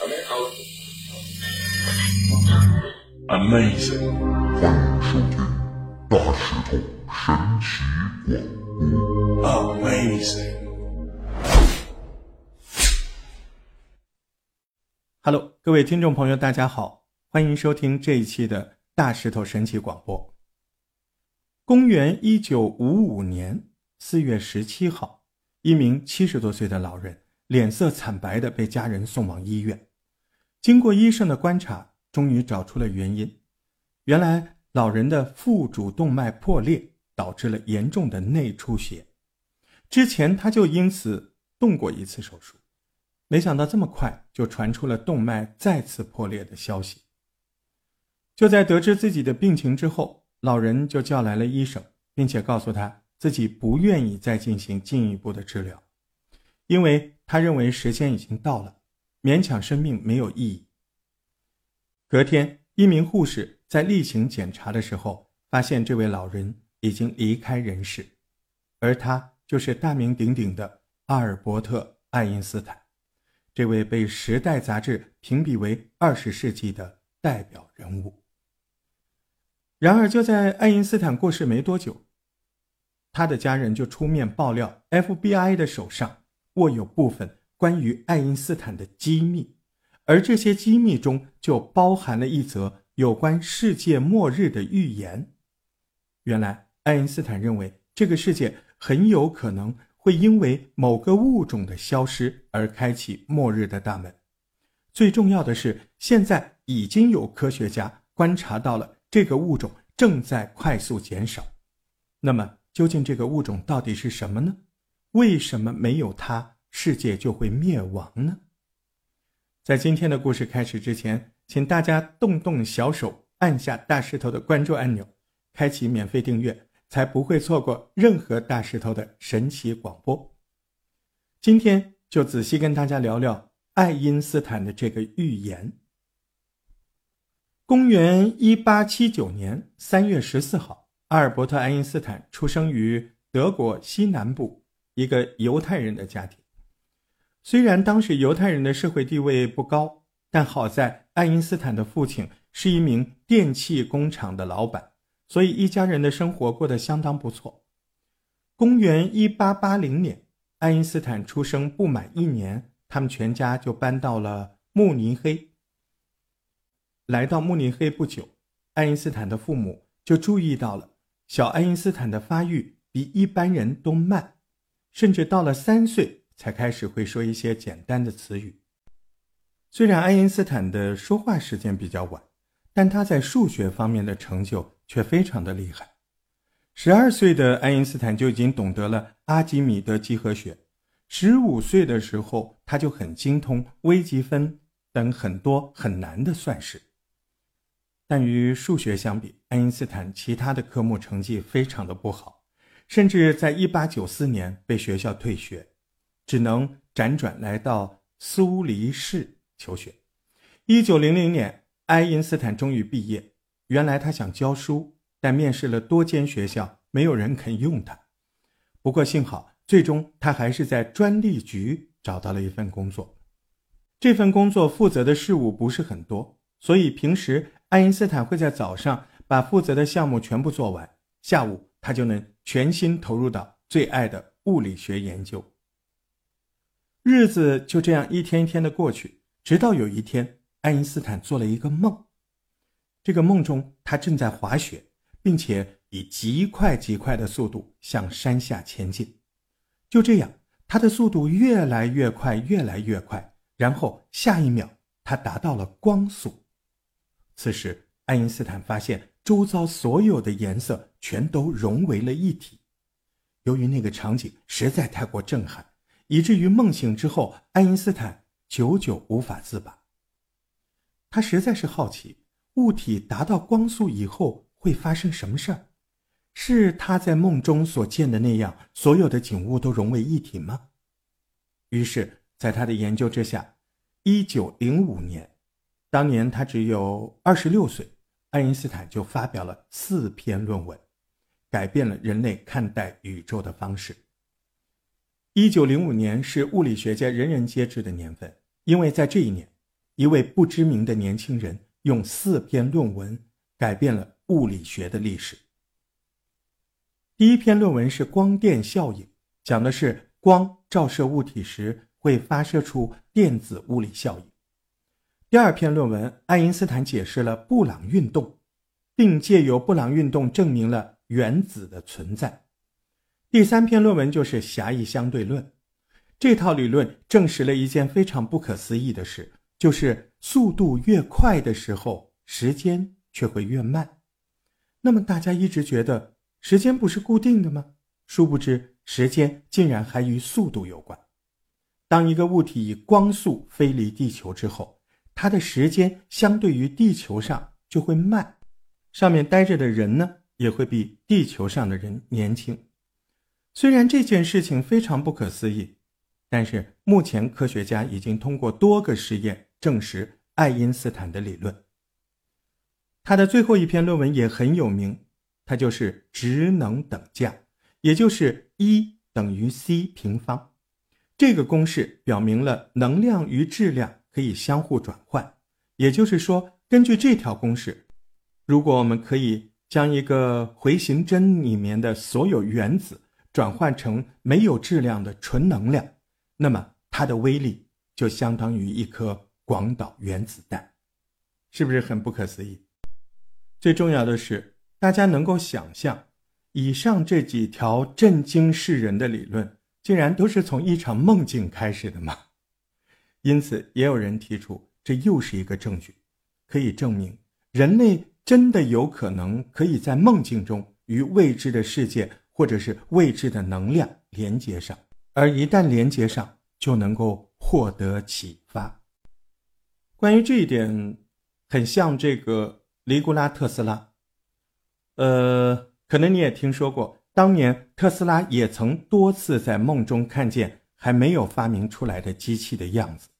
Amazing，欢迎收听大石头神奇广播。Amazing，Hello，各位听众朋友，大家好，欢迎收听这一期的大石头神奇广播。公元一九五五年四月十七号，一名七十多岁的老人脸色惨白的被家人送往医院，经过医生的观察，终于找出了原因。原来老人的腹主动脉破裂，导致了严重的内出血。之前他就因此动过一次手术，没想到这么快就传出了动脉再次破裂的消息。就在得知自己的病情之后，老人就叫来了医生，并且告诉他自己不愿意再进行进一步的治疗，因为他认为时间已经到了，勉强生命没有意义。隔天，一名护士。在例行检查的时候，发现这位老人已经离开人世，而他就是大名鼎鼎的阿尔伯特·爱因斯坦，这位被《时代》杂志评比为二十世纪的代表人物。然而，就在爱因斯坦过世没多久，他的家人就出面爆料，FBI 的手上握有部分关于爱因斯坦的机密，而这些机密中就包含了一则。有关世界末日的预言，原来爱因斯坦认为这个世界很有可能会因为某个物种的消失而开启末日的大门。最重要的是，现在已经有科学家观察到了这个物种正在快速减少。那么，究竟这个物种到底是什么呢？为什么没有它，世界就会灭亡呢？在今天的故事开始之前。请大家动动小手，按下大石头的关注按钮，开启免费订阅，才不会错过任何大石头的神奇广播。今天就仔细跟大家聊聊爱因斯坦的这个预言。公元一八七九年三月十四号，阿尔伯特·爱因斯坦出生于德国西南部一个犹太人的家庭。虽然当时犹太人的社会地位不高。但好在爱因斯坦的父亲是一名电器工厂的老板，所以一家人的生活过得相当不错。公元一八八零年，爱因斯坦出生不满一年，他们全家就搬到了慕尼黑。来到慕尼黑不久，爱因斯坦的父母就注意到了小爱因斯坦的发育比一般人都慢，甚至到了三岁才开始会说一些简单的词语。虽然爱因斯坦的说话时间比较晚，但他在数学方面的成就却非常的厉害。十二岁的爱因斯坦就已经懂得了阿基米德几何学，十五岁的时候他就很精通微积分等很多很难的算式。但与数学相比，爱因斯坦其他的科目成绩非常的不好，甚至在一八九四年被学校退学，只能辗转来到苏黎世。求学，一九零零年，爱因斯坦终于毕业。原来他想教书，但面试了多间学校，没有人肯用他。不过幸好，最终他还是在专利局找到了一份工作。这份工作负责的事务不是很多，所以平时爱因斯坦会在早上把负责的项目全部做完，下午他就能全心投入到最爱的物理学研究。日子就这样一天一天的过去。直到有一天，爱因斯坦做了一个梦。这个梦中，他正在滑雪，并且以极快极快的速度向山下前进。就这样，他的速度越来越快，越来越快。然后下一秒，他达到了光速。此时，爱因斯坦发现周遭所有的颜色全都融为了一体。由于那个场景实在太过震撼，以至于梦醒之后，爱因斯坦。久久无法自拔。他实在是好奇，物体达到光速以后会发生什么事儿？是他在梦中所见的那样，所有的景物都融为一体吗？于是，在他的研究之下，一九零五年，当年他只有二十六岁，爱因斯坦就发表了四篇论文，改变了人类看待宇宙的方式。一九零五年是物理学界人人皆知的年份。因为在这一年，一位不知名的年轻人用四篇论文改变了物理学的历史。第一篇论文是光电效应，讲的是光照射物体时会发射出电子物理效应。第二篇论文，爱因斯坦解释了布朗运动，并借由布朗运动证明了原子的存在。第三篇论文就是狭义相对论，这套理论证实了一件非常不可思议的事，就是速度越快的时候，时间却会越慢。那么大家一直觉得时间不是固定的吗？殊不知，时间竟然还与速度有关。当一个物体以光速飞离地球之后，它的时间相对于地球上就会慢，上面待着的人呢，也会比地球上的人年轻。虽然这件事情非常不可思议，但是目前科学家已经通过多个实验证实爱因斯坦的理论。他的最后一篇论文也很有名，它就是质能等价，也就是 E 等于 c 平方。这个公式表明了能量与质量可以相互转换，也就是说，根据这条公式，如果我们可以将一个回形针里面的所有原子转换成没有质量的纯能量，那么它的威力就相当于一颗广岛原子弹，是不是很不可思议？最重要的是，大家能够想象，以上这几条震惊世人的理论，竟然都是从一场梦境开始的吗？因此，也有人提出，这又是一个证据，可以证明人类真的有可能可以在梦境中与未知的世界。或者是未知的能量连接上，而一旦连接上，就能够获得启发。关于这一点，很像这个尼古拉特斯拉。呃，可能你也听说过，当年特斯拉也曾多次在梦中看见还没有发明出来的机器的样子。